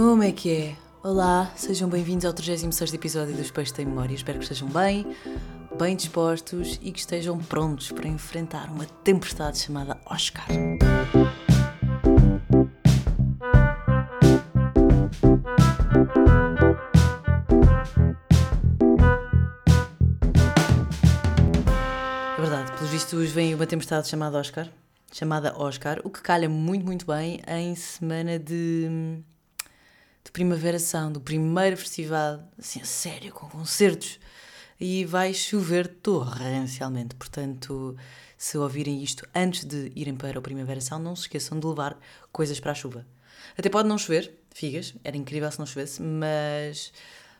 Como é que é? Olá, sejam bem-vindos ao 36 episódio do Peixes Tem Memória. Espero que estejam bem, bem dispostos e que estejam prontos para enfrentar uma tempestade chamada Oscar. É verdade, pelos vistos vem uma tempestade chamada Oscar, chamada Oscar, o que calha muito, muito bem em semana de de Primavera-São, do primeiro festival, assim, a sério, com concertos. E vai chover torrencialmente. Portanto, se ouvirem isto antes de irem para o Primavera-São, não se esqueçam de levar coisas para a chuva. Até pode não chover, figas, era incrível se não chovesse, mas,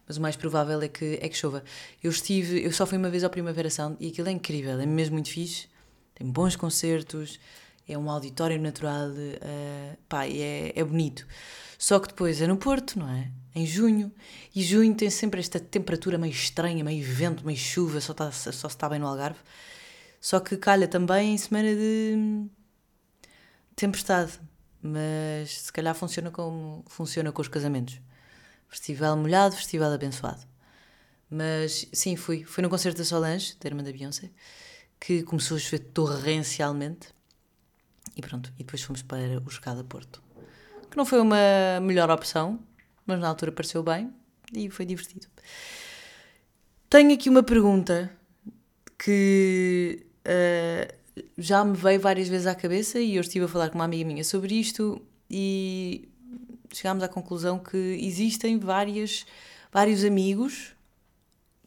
mas o mais provável é que, é que chova. Eu estive, eu só fui uma vez ao Primavera-São e aquilo é incrível, é mesmo muito fixe, tem bons concertos, é um auditório natural, uh, pá, é, é bonito. Só que depois é no Porto, não é? Em junho. E junho tem sempre esta temperatura meio estranha, meio vento, meio chuva, só, tá, só se está bem no Algarve. Só que calha também em semana de tempestade. Mas se calhar funciona como funciona com os casamentos. Festival molhado, festival abençoado. Mas sim, fui. Fui no concerto da Solange, da irmã da Beyoncé, que começou a chover torrencialmente. E pronto, e depois fomos para o Jogada Porto que não foi uma melhor opção, mas na altura pareceu bem e foi divertido. Tenho aqui uma pergunta que uh, já me veio várias vezes à cabeça e eu estive a falar com uma amiga minha sobre isto e chegámos à conclusão que existem várias, vários amigos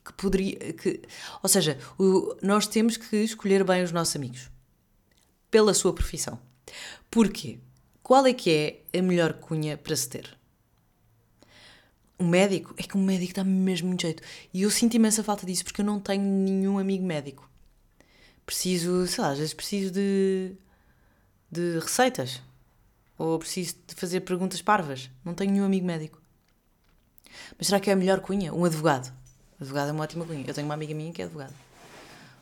que poderia. Que, ou seja, o, nós temos que escolher bem os nossos amigos pela sua profissão. Porquê? Qual é que é a melhor cunha para se ter? Um médico? É que um médico dá-me mesmo muito jeito. E eu sinto imensa falta disso porque eu não tenho nenhum amigo médico. Preciso, sei lá, às vezes preciso de, de receitas. Ou preciso de fazer perguntas parvas. Não tenho nenhum amigo médico. Mas será que é a melhor cunha? Um advogado. Advogado é uma ótima cunha. Eu tenho uma amiga minha que é advogada.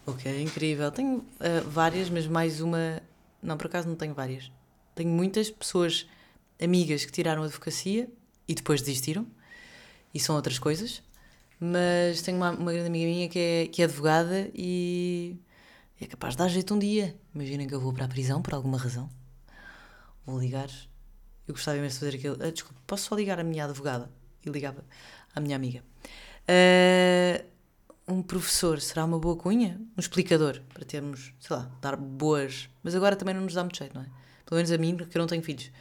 Ok, incrível. Tenho uh, várias, mas mais uma. Não, por acaso não tenho várias. Tenho muitas pessoas, amigas, que tiraram advocacia e depois desistiram, e são outras coisas. Mas tenho uma, uma grande amiga minha que é, que é advogada e é capaz de dar jeito um dia. Imaginem que eu vou para a prisão por alguma razão. Vou ligar. Eu gostava imenso de fazer aquilo. Ah, desculpa, posso só ligar a minha advogada? E ligava à minha amiga. Uh, um professor será uma boa cunha? Um explicador, para termos, sei lá, dar boas. Mas agora também não nos dá muito jeito, não é? pelo menos a mim, porque eu não tenho filhos.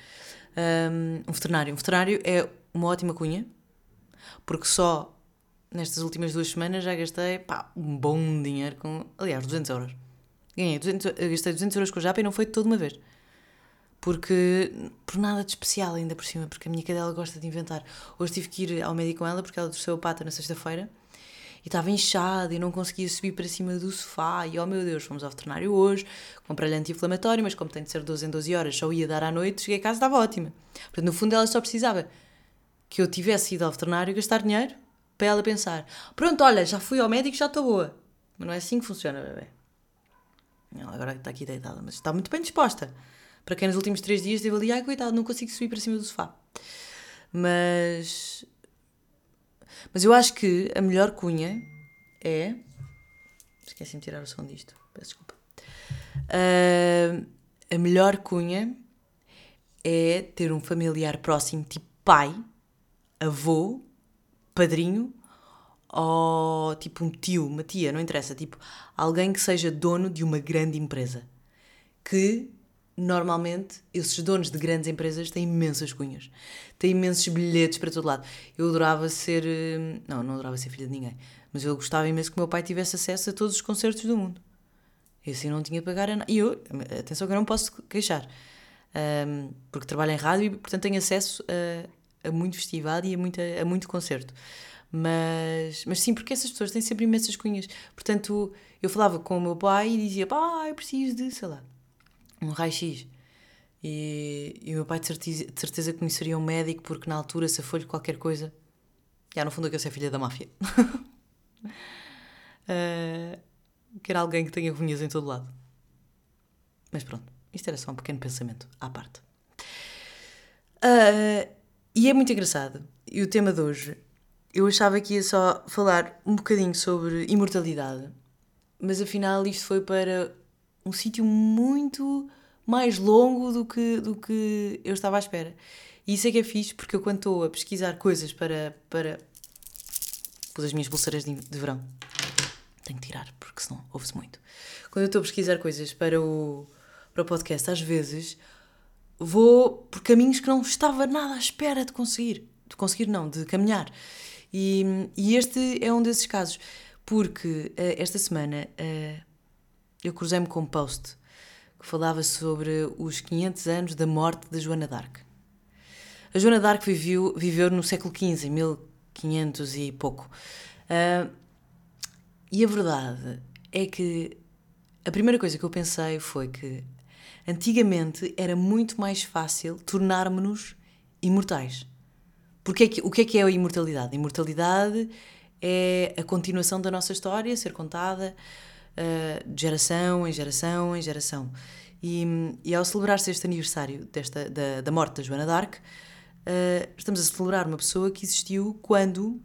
Um, veterinário. Um veterinário é uma ótima cunha, porque só nestas últimas duas semanas já gastei pá, um bom dinheiro com. Aliás, 200 euros. Ganhei 200, gastei 200 euros com o Japa e não foi toda uma vez. Porque, por nada de especial ainda por cima, porque a minha cadela gosta de inventar. Hoje tive que ir ao médico com ela porque ela torceu a pata na sexta-feira estava inchada e não conseguia subir para cima do sofá. E oh meu Deus, fomos ao veterinário hoje, comprei-lhe anti-inflamatório, mas como tem de ser 12 em 12 horas, só ia dar à noite, cheguei a casa estava ótima. Portanto, no fundo, ela só precisava que eu tivesse ido ao veterinário gastar dinheiro para ela pensar: pronto, olha, já fui ao médico, já estou boa. Mas não é assim que funciona, bebê. Ela agora está aqui deitada, mas está muito bem disposta. Para quem nos últimos três dias esteve ali, ai coitado, não consigo subir para cima do sofá. Mas mas eu acho que a melhor cunha é. Esqueci-me de tirar o som disto, peço desculpa. Uh, a melhor cunha é ter um familiar próximo, tipo pai, avô, padrinho ou tipo um tio, uma tia, não interessa, tipo alguém que seja dono de uma grande empresa. Que normalmente esses donos de grandes empresas têm imensas cunhas, têm imensos bilhetes para todo lado. Eu adorava ser. Eh, não, não adorava ser filha de ninguém, mas eu gostava imenso que o meu pai tivesse acesso a todos os concertos do mundo. E assim não tinha que pagar a nada. E eu, atenção que eu não posso queixar, um, porque trabalho em rádio e, portanto, tenho acesso a, a muito festival e a, muita, a muito concerto. Mas, mas sim, porque essas pessoas têm sempre imensas cunhas. Portanto, eu falava com o meu pai e dizia: eu preciso de, sei lá, um raio-x. E, e o meu pai de certeza, de certeza conheceria um médico porque na altura se foi-lhe qualquer coisa. Já no fundo é que eu sou filha da máfia. uh, que era alguém que tenha cunhas em todo lado. Mas pronto, isto era só um pequeno pensamento à parte. Uh, E é muito engraçado. E o tema de hoje, eu achava que ia só falar um bocadinho sobre imortalidade, mas afinal isto foi para um sítio muito mais longo do que, do que eu estava à espera. E isso é que é fixe, porque eu quando estou a pesquisar coisas para. para... Pus as minhas pulseiras de, de verão. Tenho que tirar, porque senão ouve-se muito. Quando eu estou a pesquisar coisas para o, para o podcast, às vezes vou por caminhos que não estava nada à espera de conseguir. De conseguir, não, de caminhar. E, e este é um desses casos, porque uh, esta semana uh, eu cruzei-me com um post que falava sobre os 500 anos da morte da Joana d'Arc. A Joana d'Arc viveu, viveu no século XV, em 1500 e pouco. Uh, e a verdade é que a primeira coisa que eu pensei foi que antigamente era muito mais fácil tornarmos-nos imortais. Porque é que, o que é que é a imortalidade? A imortalidade é a continuação da nossa história ser contada uh, de geração em geração em geração. E, e ao celebrar-se este aniversário desta, da, da morte da Joana d'Arc, uh, estamos a celebrar uma pessoa que existiu quando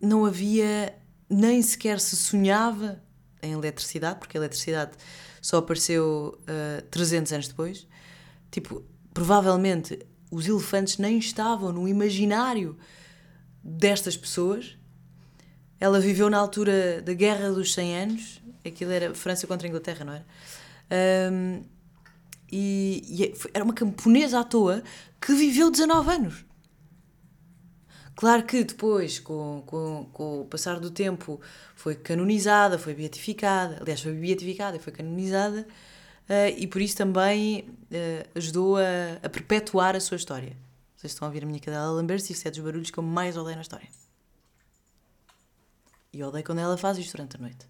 não havia, nem sequer se sonhava em eletricidade, porque a eletricidade só apareceu uh, eh, 300 anos depois. Tipo, provavelmente os elefantes nem estavam no imaginário destas pessoas. Ela viveu na altura da Guerra dos 100 Anos, aquilo era França contra a Inglaterra, não era? Um, e, e, é, era uma camponesa à toa que viveu 19 anos. Claro que depois, com, com, com o passar do tempo, foi canonizada, foi beatificada, aliás, foi beatificada e foi canonizada, uh, e por isso também uh, ajudou a, a, perpetuar a sua história. Vocês estão a ouvir a minha cadela lamber-se, isso é dos barulhos que eu mais odeio na história. E eu odeio quando ela faz isto durante a noite.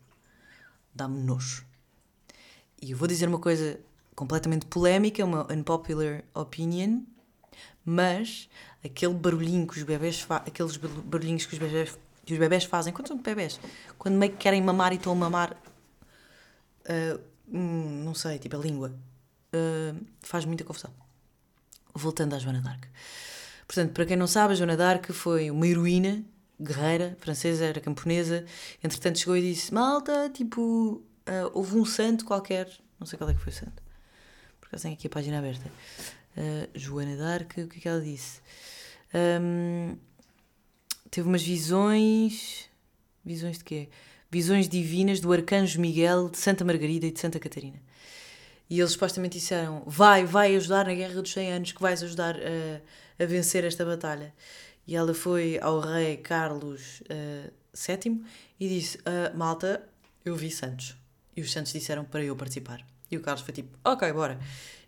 Dá-me nojo. E eu vou dizer uma coisa completamente polémica, uma unpopular opinion, mas aquele barulhinho que os bebés aqueles barulhinhos que os bebés, que os bebés fazem, quando são bebés, quando meio que querem mamar e estão a mamar, uh, não sei, tipo a língua, uh, faz muita confusão. Voltando à Joana d'Arc. Portanto, para quem não sabe, a Joana d'Arc foi uma heroína guerreira, francesa, era camponesa, entretanto chegou e disse, malta, tipo, uh, houve um santo qualquer, não sei qual é que foi o santo, porque eu tenho aqui a página aberta, uh, Joana d'Arc, o que é que ela disse? Um, teve umas visões. Visões de quê? Visões divinas do Arcanjo Miguel, de Santa Margarida e de Santa Catarina. E eles supostamente disseram: Vai, vai ajudar na Guerra dos 100 Anos, que vais ajudar a, a vencer esta batalha. E ela foi ao rei Carlos uh, VII e disse: uh, Malta, eu vi Santos. E os Santos disseram para eu participar. E o Carlos foi tipo: Ok, bora.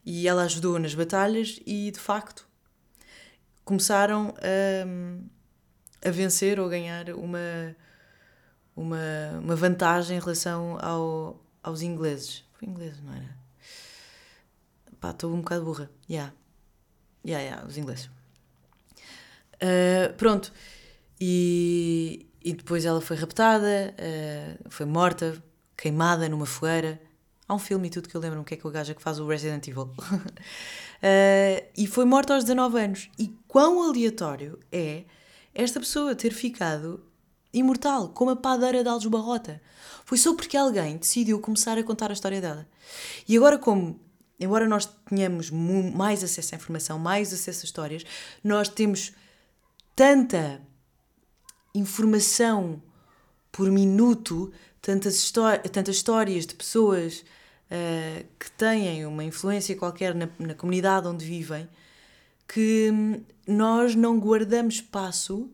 E ela ajudou nas batalhas e, de facto, começaram a, a vencer ou ganhar uma, uma, uma vantagem em relação ao, aos ingleses. Foi inglês, não era? Pá, estou um bocado burra. Yeah. Yeah, yeah, os ingleses. Uh, pronto. E, e depois ela foi raptada, uh, foi morta, queimada numa fogueira. Há um filme e tudo que eu lembro-me que é que o gajo que faz o Resident Evil. uh, e foi morta aos 19 anos. E quão aleatório é esta pessoa ter ficado imortal, como a padeira de Alves Barrota. Foi só porque alguém decidiu começar a contar a história dela. E agora, como, embora nós tenhamos mais acesso à informação, mais acesso a histórias, nós temos tanta informação por minuto, tantas, tantas histórias de pessoas uh, que têm uma influência qualquer na, na comunidade onde vivem, que nós não guardamos espaço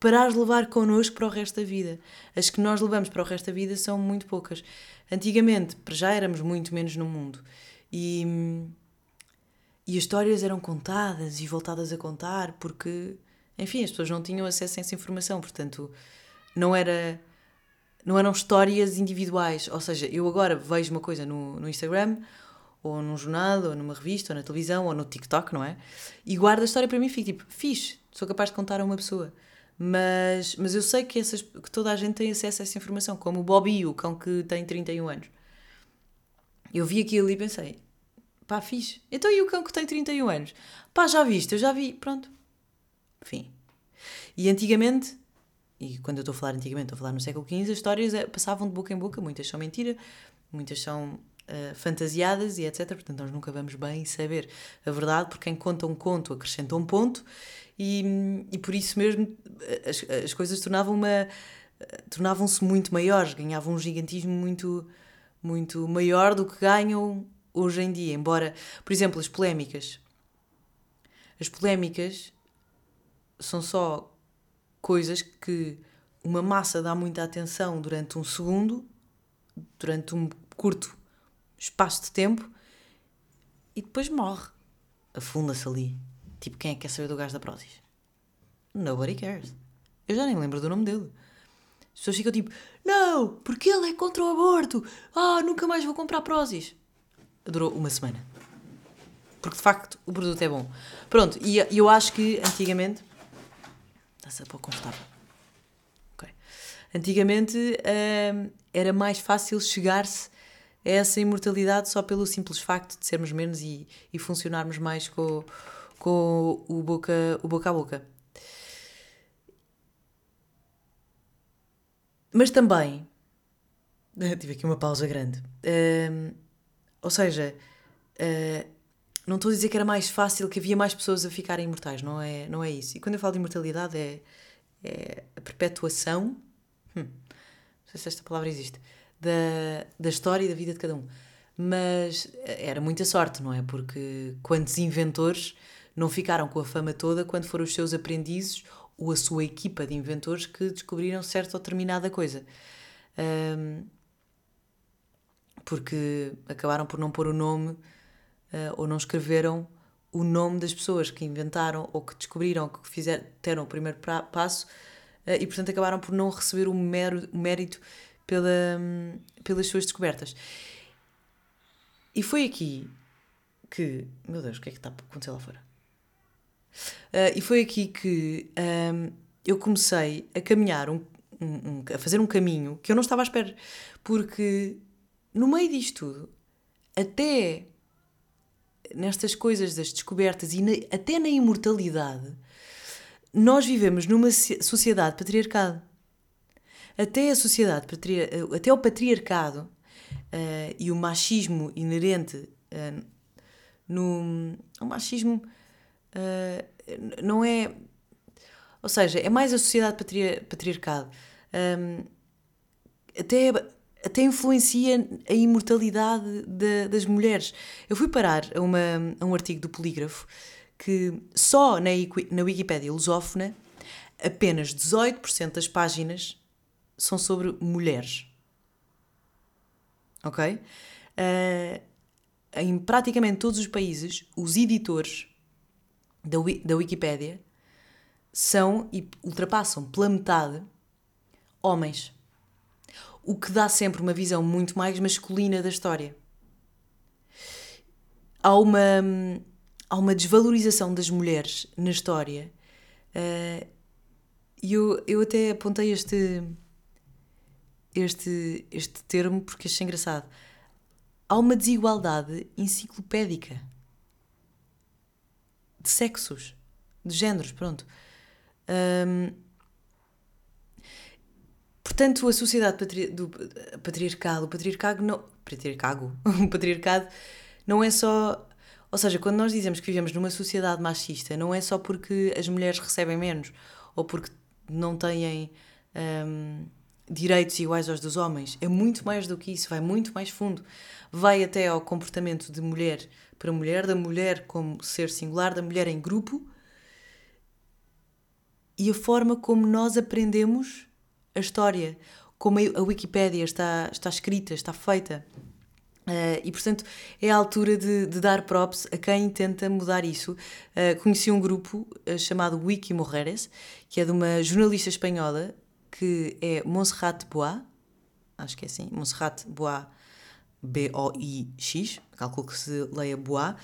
para as levar connosco para o resto da vida. As que nós levamos para o resto da vida são muito poucas. Antigamente, para já éramos muito menos no mundo. E, e as histórias eram contadas e voltadas a contar porque, enfim, as pessoas não tinham acesso a essa informação. Portanto, não era não eram histórias individuais. Ou seja, eu agora vejo uma coisa no, no Instagram, ou num jornal, ou numa revista, ou na televisão, ou no TikTok, não é? E guardo a história para mim e fico tipo, fixe, sou capaz de contar a uma pessoa. Mas, mas eu sei que, essas, que toda a gente tem acesso a essa informação, como o Bobby, o cão que tem 31 anos. Eu vi aquilo e pensei, Pá, fiz. Então e o cão que tem 31 anos? Pá, já viste, eu já vi. Pronto. Fim. E antigamente, e quando eu estou a falar antigamente, estou a falar no século XV, as histórias eh, passavam de boca em boca, muitas são mentira, muitas são uh, fantasiadas e etc. Portanto, nós nunca vamos bem saber a verdade, porque quem conta um conto acrescenta um ponto, e, e por isso mesmo eh, as, as coisas tornavam uma tornavam-se muito maiores, ganhavam um gigantismo muito, muito maior do que ganham hoje em dia. Embora, por exemplo, as polémicas. As polémicas são só coisas que uma massa dá muita atenção durante um segundo, durante um curto espaço de tempo e depois morre. Afunda-se ali. Tipo, quem é que quer saber do gajo da Prozis? Nobody cares. Eu já nem lembro do nome dele. As pessoas ficam tipo, não, porque ele é contra o aborto. Ah, nunca mais vou comprar Prozis. Durou uma semana. Porque de facto o produto é bom. Pronto, e eu acho que antigamente. A pôr confortável. Ok. Antigamente hum, era mais fácil chegar-se a essa imortalidade só pelo simples facto de sermos menos e, e funcionarmos mais com, com o, boca, o boca a boca. Mas também. Tive aqui uma pausa grande. Uh, ou seja, uh, não estou a dizer que era mais fácil, que havia mais pessoas a ficarem imortais, não é, não é isso. E quando eu falo de imortalidade é, é a perpetuação, hum, não sei se esta palavra existe, da, da história e da vida de cada um. Mas era muita sorte, não é? Porque quantos inventores não ficaram com a fama toda quando foram os seus aprendizes ou a sua equipa de inventores que descobriram certa ou determinada coisa. Um, porque acabaram por não pôr o nome uh, ou não escreveram o nome das pessoas que inventaram ou que descobriram, que fizeram, deram o primeiro pra, passo uh, e, portanto, acabaram por não receber o, mero, o mérito pela, um, pelas suas descobertas. E foi aqui que. Meu Deus, o que é que está a acontecer lá fora? Uh, e foi aqui que um, eu comecei a caminhar, um, um, a fazer um caminho que eu não estava à espera, porque no meio disto tudo, até nestas coisas das descobertas e na, até na imortalidade, nós vivemos numa sociedade patriarcada. Até a sociedade, até o patriarcado uh, e o machismo inerente uh, no o machismo uh, não é. Ou seja, é mais a sociedade patri patriarcado. Um, até, até influencia a imortalidade de, das mulheres. Eu fui parar a, uma, a um artigo do Polígrafo que só na, na Wikipédia lusófona apenas 18% das páginas são sobre mulheres. Ok? Uh, em praticamente todos os países, os editores da, da Wikipédia são e ultrapassam pela metade homens. O que dá sempre uma visão muito mais masculina da história. Há uma, há uma desvalorização das mulheres na história. Uh, e eu, eu até apontei este, este, este termo porque achei engraçado. Há uma desigualdade enciclopédica de sexos, de géneros, pronto. Um, portanto, a sociedade patri do patriarcado, o patriarcado não. Patriarcado, o patriarcado não é só. Ou seja, quando nós dizemos que vivemos numa sociedade machista, não é só porque as mulheres recebem menos ou porque não têm um, direitos iguais aos dos homens. É muito mais do que isso, vai muito mais fundo. Vai até ao comportamento de mulher para mulher, da mulher como ser singular, da mulher em grupo e a forma como nós aprendemos a história, como a Wikipédia está, está escrita, está feita. Uh, e portanto é a altura de, de, dar props a quem tenta mudar isso. Uh, conheci um grupo uh, chamado Wiki Morreres, que é de uma jornalista espanhola que é Monserrat Bois, acho que é assim, Monserrat Bois B-O-I-X, calculo que se leia Bois,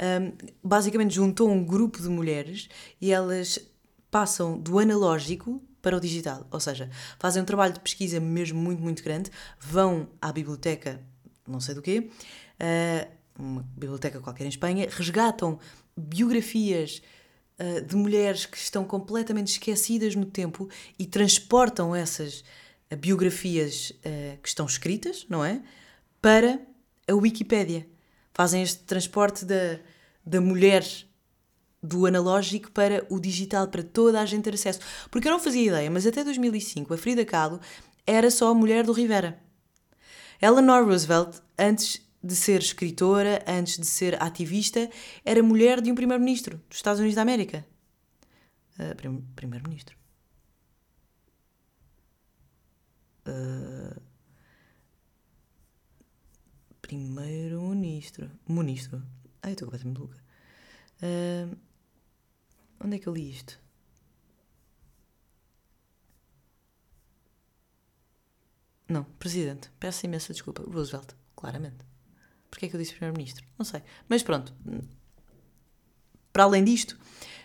um, basicamente juntou um grupo de mulheres e elas passam do analógico para o digital, ou seja, fazem um trabalho de pesquisa mesmo muito, muito grande, vão à biblioteca, não sei do quê, uh, uma biblioteca qualquer em Espanha, resgatam biografias uh, de mulheres que estão completamente esquecidas no tempo e transportam essas uh, biografias que estão escritas, não é? Para a Wikipédia. Fazem este transporte da, da mulher do analógico para o digital, para toda a gente ter acesso. Porque eu não fazia ideia, mas até 2005 a Frida Kahlo era só a mulher do Rivera. Eleanor Roosevelt, antes de ser escritora, antes de ser ativista, era mulher de um primeiro-ministro dos Estados Unidos da América. Uh, prim primeiro-ministro. Uh, primeiro-ministro. Ministro. Ai, estou completamente louca. Uh, onde é que eu li isto? Não, presidente. Peço imensa desculpa. Roosevelt, claramente. Porquê é que eu disse primeiro-ministro? Não sei. Mas pronto. Para além disto,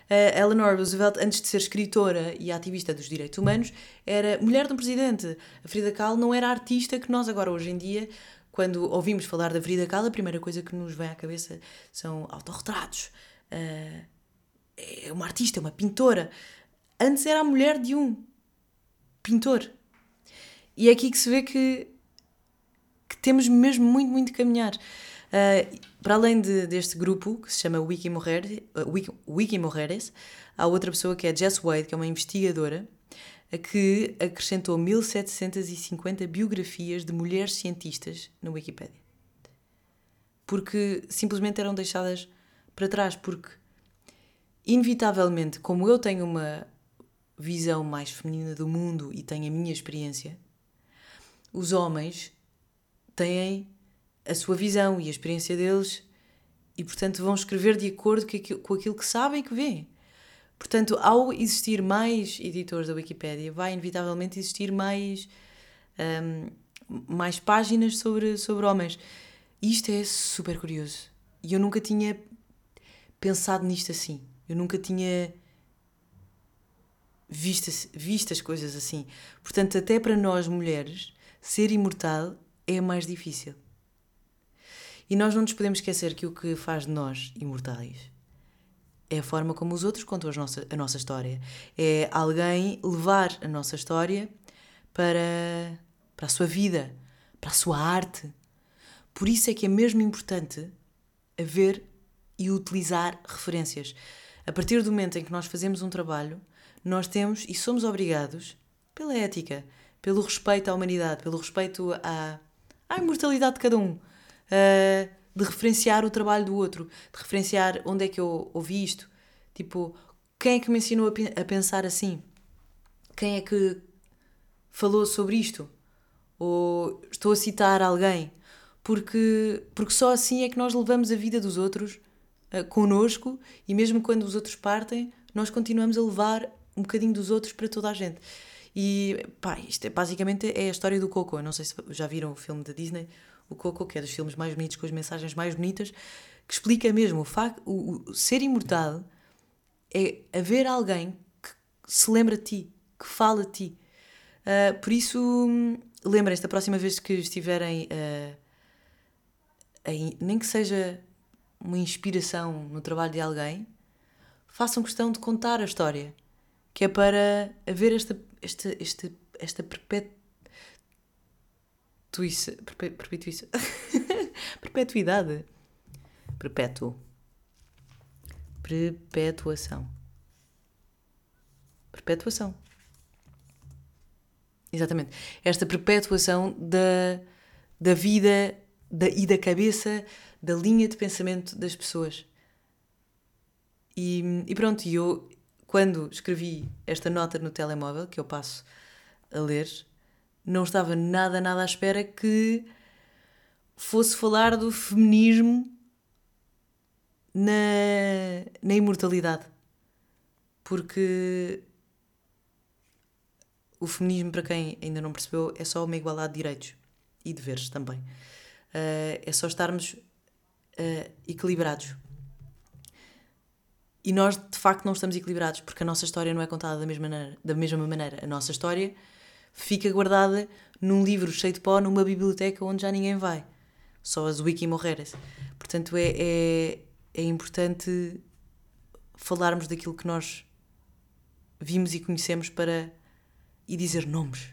Eleanor Roosevelt, antes de ser escritora e ativista dos direitos humanos, era mulher de um presidente. A Frida Kahlo não era artista que nós agora, hoje em dia, quando ouvimos falar da Frida Kahlo, a primeira coisa que nos vem à cabeça são autorretratos. Uh, é uma artista, é uma pintora. Antes era a mulher de um pintor. E é aqui que se vê que que temos mesmo muito, muito de caminhar. Uh, para além de, deste grupo, que se chama Wiki, Mujer, uh, Wiki, Wiki Mujeres, há outra pessoa que é Jess Wade, que é uma investigadora, que acrescentou 1750 biografias de mulheres cientistas na Wikipedia. Porque simplesmente eram deixadas para trás, porque inevitavelmente, como eu tenho uma visão mais feminina do mundo e tenho a minha experiência, os homens têm a sua visão e a experiência deles e, portanto, vão escrever de acordo com aquilo que sabem e que veem. Portanto, ao existir mais editores da Wikipédia, vai inevitavelmente existir mais, um, mais páginas sobre, sobre homens. Isto é super curioso. E eu nunca tinha pensado nisto assim. Eu nunca tinha visto, visto as coisas assim. Portanto, até para nós mulheres, ser imortal é mais difícil. E nós não nos podemos esquecer que o que faz de nós imortais é a forma como os outros contam a nossa, história. É alguém levar a nossa história para, para a sua vida, para a sua arte. Por isso é que é mesmo importante haver e utilizar referências. A partir do momento em que nós fazemos um trabalho, nós temos e somos obrigados, pela ética, pelo respeito à humanidade, pelo respeito à, à imortalidade de cada um. Uh, de referenciar o trabalho do outro, de referenciar onde é que eu ouvi isto. Tipo, quem é que me ensinou a, a pensar assim? Quem é que falou sobre isto? Ou estou a citar alguém? Porque, porque só assim é que nós levamos a vida dos outros uh, connosco e mesmo quando os outros partem, nós continuamos a levar um bocadinho dos outros para toda a gente. E pá, isto é, basicamente é a história do Coco. Eu não sei se já viram o filme da Disney, o Coco, que é dos filmes mais bonitos, com as mensagens mais bonitas, que explica mesmo o facto, o, o ser imortal é haver alguém que se lembra de ti, que fala de ti. Uh, por isso, lembrem-se da próxima vez que estiverem, uh, em, nem que seja uma inspiração no trabalho de alguém, façam questão de contar a história, que é para haver esta esta, esta, esta perpetuição. Perpetuição. Perpetuidade. Perpétuo. Perpetuação. Perpetuação. Exatamente. Esta perpetuação da, da vida da, e da cabeça, da linha de pensamento das pessoas. E, e pronto, eu, quando escrevi esta nota no telemóvel, que eu passo a ler, não estava nada, nada à espera que fosse falar do feminismo na, na imortalidade. Porque o feminismo, para quem ainda não percebeu, é só uma igualdade de direitos e deveres também. Uh, é só estarmos uh, equilibrados. E nós, de facto, não estamos equilibrados, porque a nossa história não é contada da mesma maneira. Da mesma maneira. A nossa história fica guardada num livro cheio de pó, numa biblioteca onde já ninguém vai. só as wiki morreres. Portanto, é, é, é importante falarmos daquilo que nós vimos e conhecemos para e dizer nomes.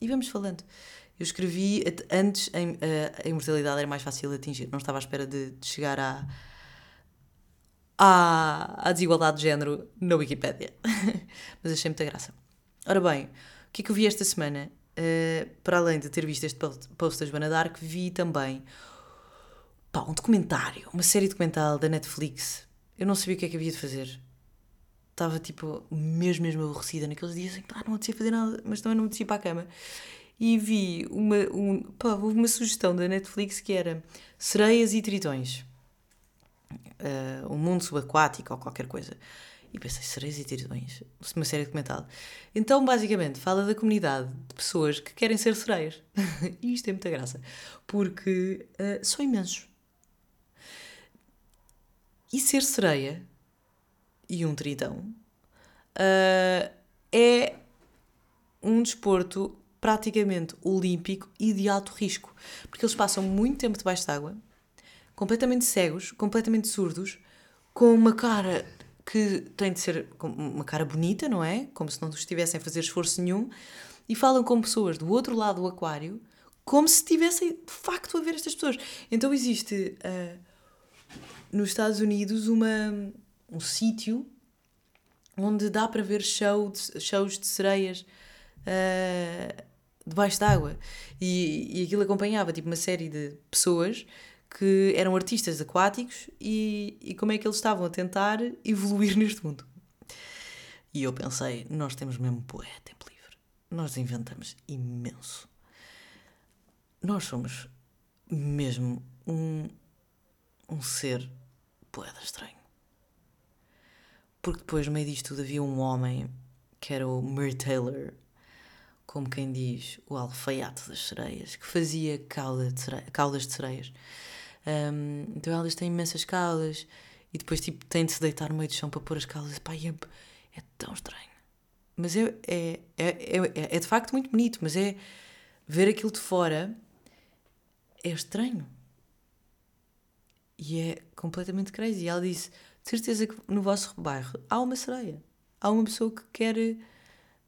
E vamos falando. Eu escrevi antes a, a imortalidade era mais fácil de atingir. Não estava à espera de, de chegar à, à, à, desigualdade de género na Wikipédia. Mas achei muita graça. Ora bem, o que é que eu vi esta semana? Uh, para além de ter visto este post da Joana Dark, vi também pá, um documentário, uma série documental da Netflix. Eu não sabia o que é que havia de fazer. Estava tipo mesmo, mesmo aborrecida naqueles dias em que ah, não apetecia fazer nada, mas também não apetecia para a cama. E vi uma, um, pá, uma sugestão da Netflix que era Sereias e Tritões. Uh, um mundo subaquático ou qualquer coisa. E pensei, sereias e tritões? Uma série documental. Então, basicamente, fala da comunidade de pessoas que querem ser sereias. e isto é muita graça. Porque uh, são imensos. E ser sereia e um tritão uh, é um desporto praticamente olímpico e de alto risco, porque eles passam muito tempo debaixo de água, completamente cegos, completamente surdos, com uma cara que tem de ser uma cara bonita, não é? Como se não estivessem a fazer esforço nenhum, e falam com pessoas do outro lado do aquário como se estivessem de facto a ver estas pessoas. Então existe uh, nos Estados Unidos uma, um sítio onde dá para ver show de, shows de sereias uh, debaixo d'água. E, e aquilo acompanhava tipo, uma série de pessoas que eram artistas aquáticos e, e como é que eles estavam a tentar evoluir neste mundo. E eu pensei, nós temos mesmo poeta tempo livre. Nós inventamos imenso. Nós somos mesmo um, um ser poeta estranho. Porque depois, no meio disto tudo, havia um homem que era o Murray Taylor, como quem diz, o alfaiate das sereias, que fazia cauda de sereia, caudas de sereias. Um, então elas têm imensas caudas e depois tipo, têm de se deitar no meio do chão para pôr as caudas. Pá, é, é tão estranho. Mas é, é, é, é, é de facto muito bonito, mas é ver aquilo de fora é estranho. E é completamente crazy. E ela disse: de certeza que no vosso bairro há uma sereia. Há uma pessoa que quer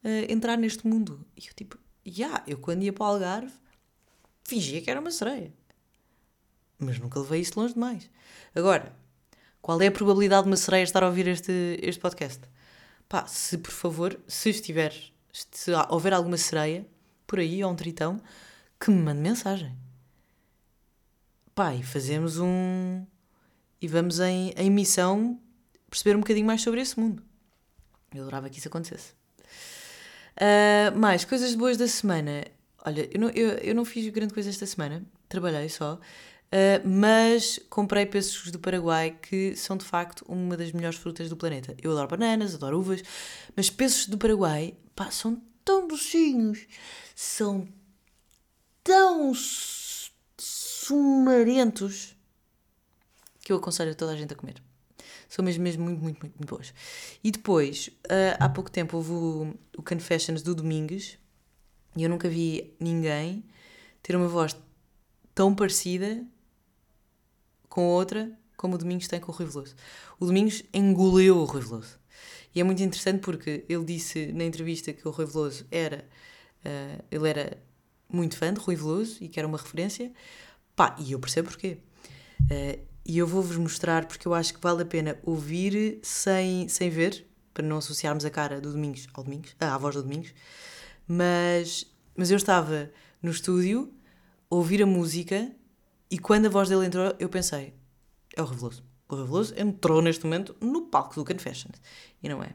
uh, entrar neste mundo. E eu, tipo, já, yeah, eu quando ia para o Algarve fingia que era uma sereia. Mas nunca levei isso longe demais. Agora, qual é a probabilidade de uma sereia estar a ouvir este, este podcast? Pá, se por favor, se estiver, se houver alguma sereia por aí, ou um tritão, que me mande mensagem. Pá, e fazemos um. E vamos em, em missão perceber um bocadinho mais sobre esse mundo. Eu adorava que isso acontecesse. Uh, mais coisas boas da semana. Olha, eu não, eu, eu não fiz grande coisa esta semana, trabalhei só, uh, mas comprei pêssegos do Paraguai que são de facto uma das melhores frutas do planeta. Eu adoro bananas, adoro uvas, mas pêssegos do Paraguai pá, são tão docinhos, são tão sumarentos que eu aconselho toda a gente a comer. São mesmo, mesmo muito, muito, muito, muito boas. E depois, uh, há pouco tempo, houve o, o Confessions do Domingues e eu nunca vi ninguém ter uma voz tão parecida com outra como o Domingos tem com o Rui Veloso. O Domingos engoleu o Rui Veloso. E é muito interessante porque ele disse na entrevista que o Rui Veloso era. Uh, ele era muito fã de Rui Veloso e que era uma referência. Pá, e eu percebo porquê. Uh, e eu vou-vos mostrar porque eu acho que vale a pena ouvir sem, sem ver, para não associarmos a cara do Domingos ao Domingos, ah, à voz do Domingos. Mas, mas eu estava no estúdio a ouvir a música e quando a voz dele entrou, eu pensei: é o Reveloso. O Reveloso entrou neste momento no palco do Confessions. E não é.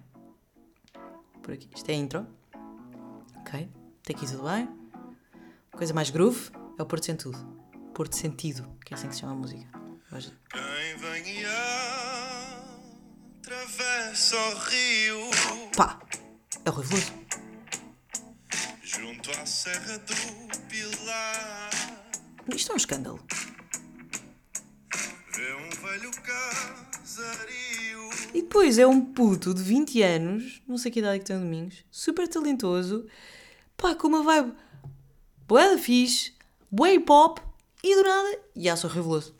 Por aqui. Isto é a intro. Ok. Até aqui tudo bem. Coisa mais groove é o Porto Sentido. Porto Sentido, que é assim que se chama a música. Quem vem e atravessa o rio. Pá, é o Rui Veloso. Junto à Serra do Pilar. Isto é um escândalo. Vê um velho casario. E depois é um puto de 20 anos, não sei que idade é que tem o Domingos, super talentoso, pá, com uma vibe boa da fixe, boa hip hop e do nada, já sou reveloso.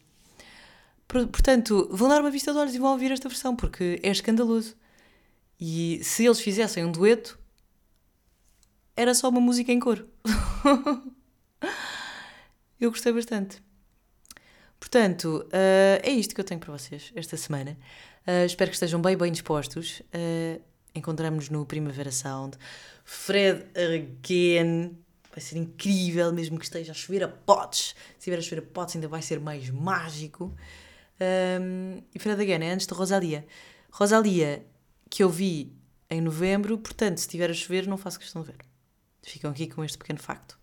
Portanto, vão dar uma vista de olhos e vão ouvir esta versão, porque é escandaloso. E se eles fizessem um dueto, era só uma música em coro. eu gostei bastante. Portanto, uh, é isto que eu tenho para vocês esta semana. Uh, espero que estejam bem, bem dispostos. Uh, Encontramos-nos no Primavera Sound. Fred again. Vai ser incrível, mesmo que esteja a chover a potes. Se estiver a chover a potes, ainda vai ser mais mágico. Um, e Fred again é antes de Rosalia. Rosalia, que eu vi em novembro, portanto, se estiver a chover, não faço questão de ver. Ficam aqui com este pequeno facto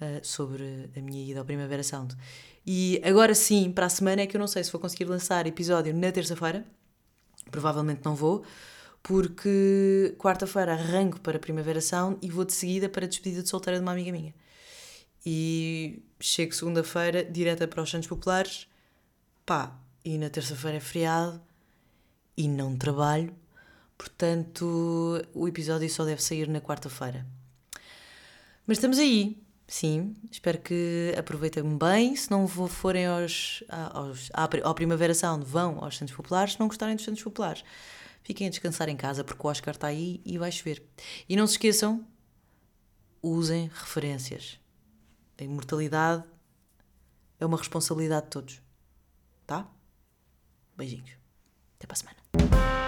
uh, sobre a minha ida ao Primavera Sound. E agora sim, para a semana, é que eu não sei se vou conseguir lançar episódio na terça-feira. Provavelmente não vou, porque quarta-feira arranco para a Primavera Sound e vou de seguida para a despedida de solteira de uma amiga minha. E chego segunda-feira direta para os Santos Populares, pá, e na terça-feira é feriado e não trabalho, portanto o episódio só deve sair na quarta-feira. Mas estamos aí, sim. Espero que aproveitem bem. Se não forem aos, aos, ao Primavera Sound, vão aos Santos Populares. Se não gostarem dos Santos Populares, fiquem a descansar em casa porque o Oscar está aí e vai chover. E não se esqueçam, usem referências. A imortalidade é uma responsabilidade de todos. Tá? Beijinhos. Até para a semana.